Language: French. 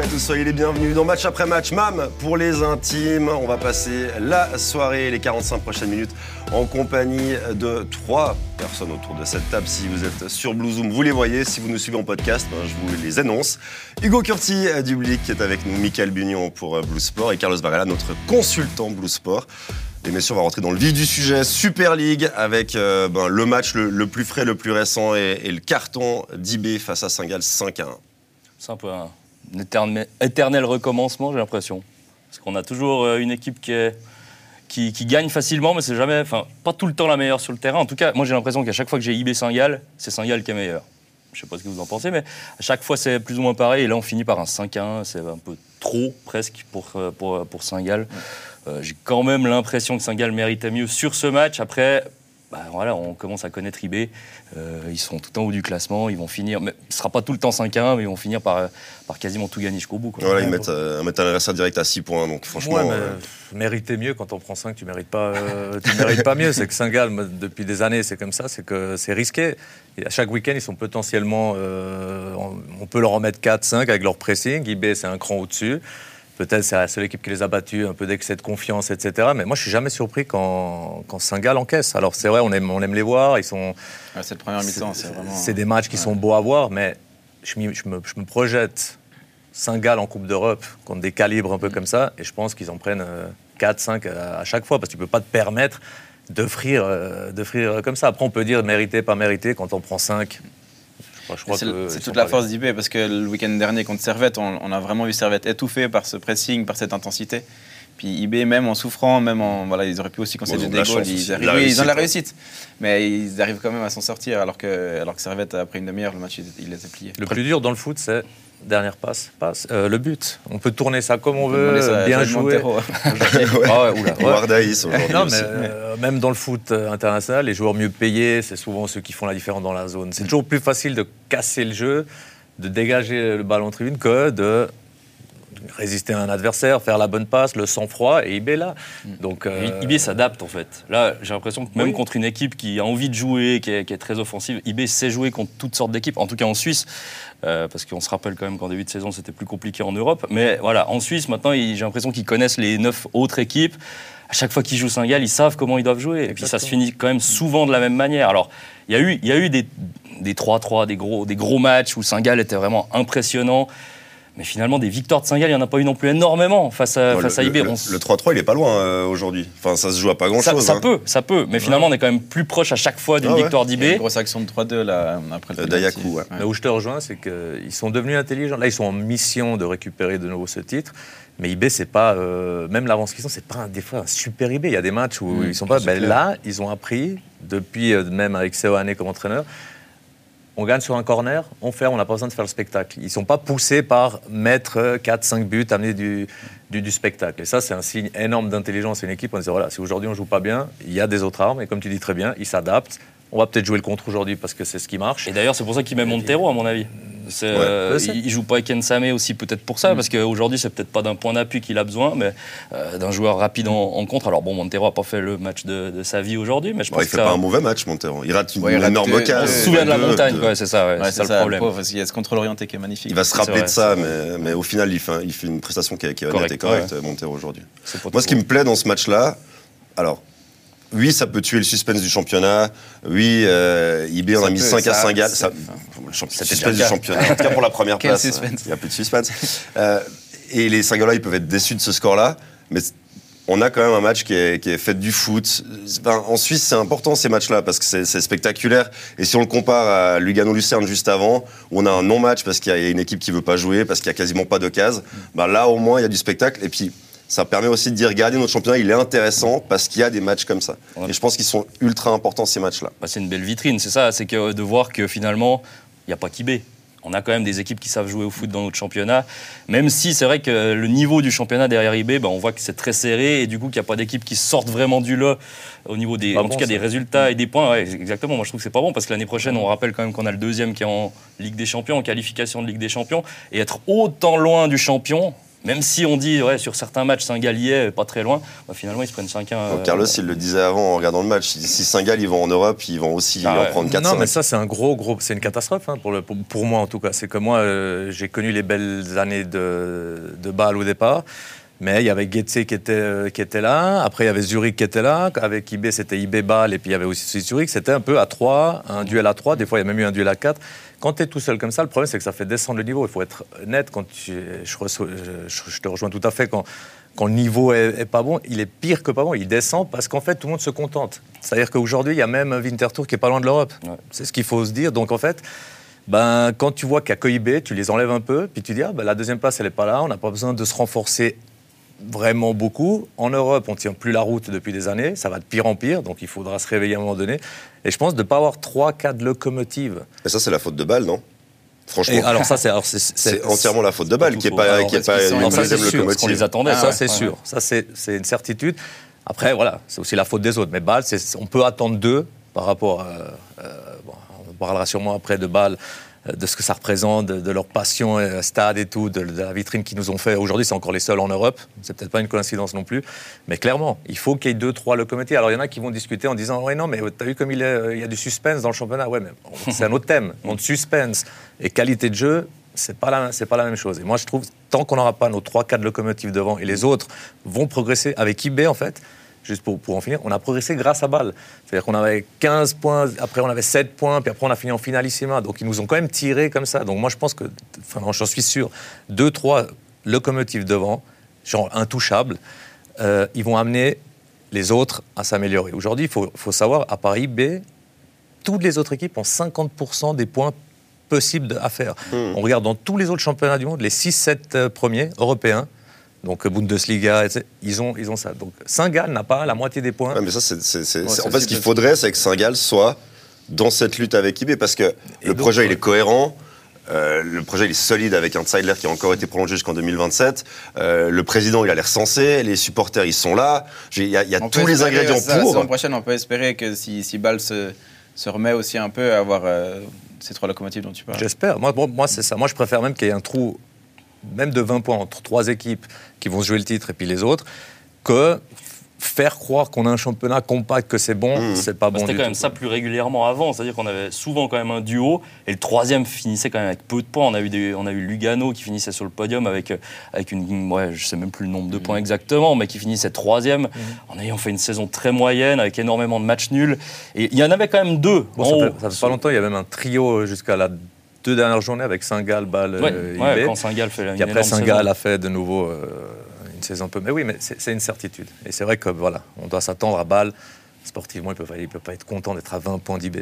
à tous, soyez les bienvenus dans Match après Match. Mam, pour les intimes, on va passer la soirée, les 45 prochaines minutes, en compagnie de trois personnes autour de cette table. Si vous êtes sur Blue Zoom, vous les voyez. Si vous nous suivez en podcast, ben, je vous les annonce. Hugo Curti euh, du qui est avec nous, Michael Bunion pour euh, Blue Sport et Carlos Varela, notre consultant Blue Sport. Et bien on va rentrer dans le vif du sujet, Super League, avec euh, ben, le match le, plus frais, le plus récent et, le carton d'IB face à Singal 5 à 1. 5 à éternel, éternel recommencement, j'ai l'impression. Parce qu'on a toujours euh, une équipe qui, gagne facilement, mais c'est jamais, enfin, pas tout le temps la meilleure sur le terrain. En tout cas, moi j'ai l'impression qu'à chaque fois que j'ai IB Saint-Gall, c'est Saint-Gall qui est meilleur. Je sais pas ce que vous en pensez, mais à chaque fois c'est plus ou moins pareil. Et là on finit par un 5-1, c'est un peu trop presque pour, euh, pour, Saint-Gall. Euh, j'ai quand même l'impression que Saint-Gall méritait mieux sur ce match. Après, bah, voilà, on commence à connaître IB. Euh, ils sont tout en haut du classement. Ils vont finir. Mais, ce ne sera pas tout le temps 5-1, mais ils vont finir par, par quasiment tout gagner jusqu'au bout. Voilà, ils mettent, euh, mettent un adversaire direct à 6 points. Donc franchement. Ouais, mériter mieux quand on prend 5, tu ne mérites, pas, tu mérites pas mieux. C'est que Saint-Gall, depuis des années, c'est comme ça. C'est que c'est risqué. Et à chaque week-end, ils sont potentiellement. on peut leur en mettre 4, 5 avec leur pressing. IB, c'est un cran au-dessus. Peut-être c'est la seule équipe qui les a battus, un peu d'excès de confiance, etc. Mais moi, je suis jamais surpris quand, quand Saint-Gall encaisse. Alors, c'est vrai, on aime, on aime les voir. Ils sont. cette première mi-temps, c'est vraiment. C'est des matchs qui sont beaux à voir, mais je, me, je me, projette Saint-Gall en Coupe d'Europe contre des calibres un peu mm. comme ça, et je pense qu'ils en prennent 4, euh, 5 à chaque fois, parce que tu peux pas te permettre d'offrir euh, comme ça. Après, on peut dire mérité, pas mérité. Quand on prend 5, c'est toute la force d'IB parce que le week-end dernier contre Servette, on, a vraiment vu Servette étouffé par ce pressing, par cette intensité. Puis IB, même en souffrant, même en. Voilà, ils auraient pu aussi concéder des goals. Ils, oui, ils ont la réussite. Mais ils arrivent quand même à s'en sortir alors que, alors que Servette, après une demi-heure, le match, il, les a pliés. Le plus dur dans le foot, c'est dernière passe, passe euh, le but. On peut tourner ça comme on, veut, bien jouer. ah Non, mais euh, même dans le foot euh, international, les joueurs mieux payés, c'est souvent ceux qui font la différence dans la zone. C'est toujours plus facile de casser le jeu, de dégager le ballon en tribune que de résister à un adversaire, faire la bonne passe, le sang-froid, et IB là. Donc, IB s'adapte en fait. Là, j'ai l'impression que même contre une équipe qui a envie de jouer, qui est, qui est très offensive, IB sait jouer contre toutes sortes d'équipes. En tout cas en Suisse, euh, parce qu'on se rappelle quand même qu'en début de saison, c'était plus compliqué en Europe. Mais voilà, en Suisse, maintenant, j'ai l'impression qu'ils connaissent les neuf autres équipes. À chaque fois qu'ils jouent Saint-Gall, ils savent comment ils doivent jouer. Et puis ça se finit quand même souvent de la même manière. Alors, il y a eu, il y a eu des 3-3, des, gros, des gros matchs où Saint-Gall était vraiment impressionnant. Mais finalement, des victoires de Saint-Gall, il n'y en a pas eu non plus énormément face à, face à Le, 3-3, il n'est pas loin euh, aujourd'hui. Enfin, ça se joue à pas grand-chose. Ça, hein. peut, ça peut. Mais finalement, on est quand même plus proche à chaque fois d'une ah victoire d'IB. Une grosse action de 3-2 là, après le euh, Dayaku. Ouais. Là où je te rejoins, c'est qu'ils sont devenus intelligents. Là, ils sont en mission de récupérer de nouveau ce titre. Mais IB, c'est pas. Euh, même l'avance qu'ils ont, c'est pas un, des fois un super IB. Il y a des matchs où mmh, ils sont pas. Ben, là, ils ont appris, depuis même avec Seoane comme entraîneur, on gagne sur un corner, on fait, on n'a pas besoin de faire le spectacle. Ils ne sont pas poussés par mettre 4-5 buts, amener du, du, spectacle. Et ça, c'est un signe énorme d'intelligence. Une équipe, on dit voilà, si aujourd'hui on ne joue pas bien, il y a des autres armes, et comme tu dis très bien, ils s'adaptent. On va peut-être jouer le contre aujourd'hui parce que c'est ce qui marche. Et d'ailleurs, c'est pour ça qu'il met Montero, à mon avis. Euh, il, joue pas avec Ensame aussi peut-être pour ça, mm. parce qu'aujourd'hui c'est peut-être pas d'un point d'appui qu'il a besoin, mais euh, d'un joueur rapide en, contre. Alors bon, Montero a pas fait le match de, sa vie aujourd'hui, mais je pense il fait pas un mauvais match, Montero. Il rate une énorme occasion. On se souvient de la montagne, c'est ça, c'est ça, le problème. il y a ce contrôle orienté qui est magnifique. Il va se rappeler de ça, mais, au final il fait, il fait une prestation qui est, qui est correcte, Montero aujourd'hui. Moi, ce qui me plaît dans ce match-là, alors oui, ça peut tuer le suspense du championnat. Oui, euh, IB, on a mis 5 à 5 Ça, le suspense du championnat, en tout cas pour la première place. Il n'y a plus de suspense. Euh, et les Singola, ils peuvent être déçus de ce score-là. Mais on a quand même un match qui est, qui est fait du foot. en Suisse, c'est important ces matchs-là parce que c'est spectaculaire. Et si on le compare à Lugano-Lucerne juste avant, où on a un non-match parce qu'il y a une équipe qui ne veut pas jouer, parce qu'il n'y a quasiment pas de cases, ben là au moins il y a du spectacle. Et puis ça permet aussi de dire, regardez, notre championnat, il est intéressant parce qu'il y a des matchs comme ça. Et je pense qu'ils sont ultra importants, ces matchs-là. Bah, c'est une belle vitrine, c'est ça. C'est que de voir que finalement, il n'y a pas qu'IB. On a quand même des équipes qui savent jouer au foot dans notre championnat. Même si c'est vrai que le niveau du championnat derrière IB, bah, on voit que c'est très serré et du coup qu'il n'y a pas d'équipes qui sortent vraiment du lot au niveau des, en tout cas des résultats et des points. exactement. Moi je trouve que c'est pas bon parce que l'année prochaine, on rappelle quand même qu'on a le deuxième qui est en Ligue des Champions, en qualification de Ligue des Champions, et être autant loin du champion, même si on dit ouais, sur certains matchs Saint-Gall y est, pas très loin, bah, finalement ils se prennent 5-1. Euh, Carlos, il le disait avant en regardant le match, si Saint-Gall ils vont en Europe, ils vont aussi ah en prendre 4 Non, mais ça c'est un gros, gros, c'est une catastrophe hein, pour, le, pour, moi en tout cas. C'est que moi euh, j'ai connu les belles années de, de Bâle au départ. Mais il y avait Goetze qui était, euh, qui était là. Après, il y avait Zurich qui était là. Avec IB, c'était IB Bâle. Et puis, il y avait aussi Zurich. C'était un peu à 3, un duel à 3. Des fois, il y a même eu un duel à 4. Quand tu es tout seul comme ça, le problème, c'est que ça fait descendre le niveau. Il faut être net. Quand je, je, te rejoins tout à fait. Quand, quand le niveau est, pas bon, il est pire que pas bon. Il descend parce qu'en fait, tout le monde se contente. C'est-à-dire qu'aujourd'hui, il y a même un Winterthur qui est pas loin de l'Europe. C'est ce qu'il faut se dire. Donc, en fait, ben, quand tu vois qu'il n'y a que tu les enlèves un peu, puis tu dis, ah, ben, la deuxième place, elle n'est pas là, on n'a pas besoin de se renforcer vraiment beaucoup. En Europe, on ne tient plus la route depuis des années, ça va de pire en pire, donc il faudra se réveiller à un moment donné. Et je pense de ne pas avoir 3-4 locomotives. Mais ça, c'est la faute de balle, non? Franchement. alors ça, c'est entièrement la faute de balle qui n'est pas, qui est pas une deuxième locomotive. On les attendait, ça c'est sûr. Ça c'est une certitude. Après, voilà, c'est aussi la faute des autres. Mais Bâle, on peut attendre deux par rapport. À, euh, bon, on parlera sûrement après de Bâle euh, de ce que ça représente, de, leur passion, euh, stade et tout, de, la vitrine qu'ils nous ont fait. Aujourd'hui, c'est encore les seuls en Europe. C'est peut-être pas une coïncidence non plus. Mais clairement, il faut qu'il y ait deux, trois locomotives. Alors, il y en a qui vont discuter en disant Ouais, non, mais tu as vu comme il, il y a du suspense dans le championnat. Ouais, mais c'est un autre thème. On suspense et qualité de jeu, c'est pas la c'est pas la même chose. Et moi, je trouve tant qu'on n'aura pas nos trois, quatre locomotives devant et les autres vont progresser avec eBay en fait juste pour, pour en finir, on a progressé grâce à Bâle. C'est-à-dire qu'on avait 15 points, après on avait 7 points, puis après on a fini en finalissima. Donc ils nous ont quand même tiré comme ça. Donc moi je pense que, enfin j'en suis sûr, 2-3 locomotives devant, genre intouchables, euh, ils vont amener les autres à s'améliorer. Aujourd'hui, il faut, faut, savoir, à Paris B, toutes les autres équipes ont 50% des points possibles à faire. Hmm. On regarde dans tous les autres championnats du monde, les 6-7 euh, premiers européens, donc Bundesliga, ils ont, ils ont ça. Donc Saint-Gall n'a pas la moitié des points. mais ça, c'est, en fait, ce qu'il faudrait, c'est que Saint-Gall soit dans cette lutte avec IB, parce que le projet, il est cohérent. Euh, le projet il est solide avec un Zeidler qui a encore été prolongé jusqu'en 2027. Euh, le président il a l'air sensé, les supporters ils sont là. Il y a, tous les ingrédients pour. La saison prochaine, on peut espérer que si, si Ball se, se, remet aussi un peu à avoir euh, ces trois locomotives dont tu parles. J'espère. Moi, moi c'est ça. Moi je préfère même qu'il y ait un trou même de 20 points entre trois équipes qui vont jouer le titre et puis les autres, que faire croire qu'on a un championnat compact, que c'est bon, mmh. c'est pas bon. C'était quand même ça plus régulièrement avant, c'est-à-dire qu'on avait souvent quand même un duo et le troisième finissait quand même avec peu de points. On a eu, on a eu Lugano qui finissait sur le podium avec, avec une, ouais, je sais même plus le nombre de mmh. points exactement, mais qui finissait troisième mmh. en ayant fait une saison très moyenne avec énormément de matchs nuls. Et il y en avait quand même deux. ça, fait, ça fait pas longtemps, il y a même un trio jusqu'à la deux dernières journées avec Saint-Gall, Bâle, ouais, euh, quand Saint-Gall fait la, Et après, Saint-Gall a fait de nouveau euh, une saison peu. Mais oui, mais c'est une certitude. Et c'est vrai que voilà, on doit s'attendre à Bâle. Sportivement, il ne peut, pas, peut pas être content d'être à 20 points d'IB.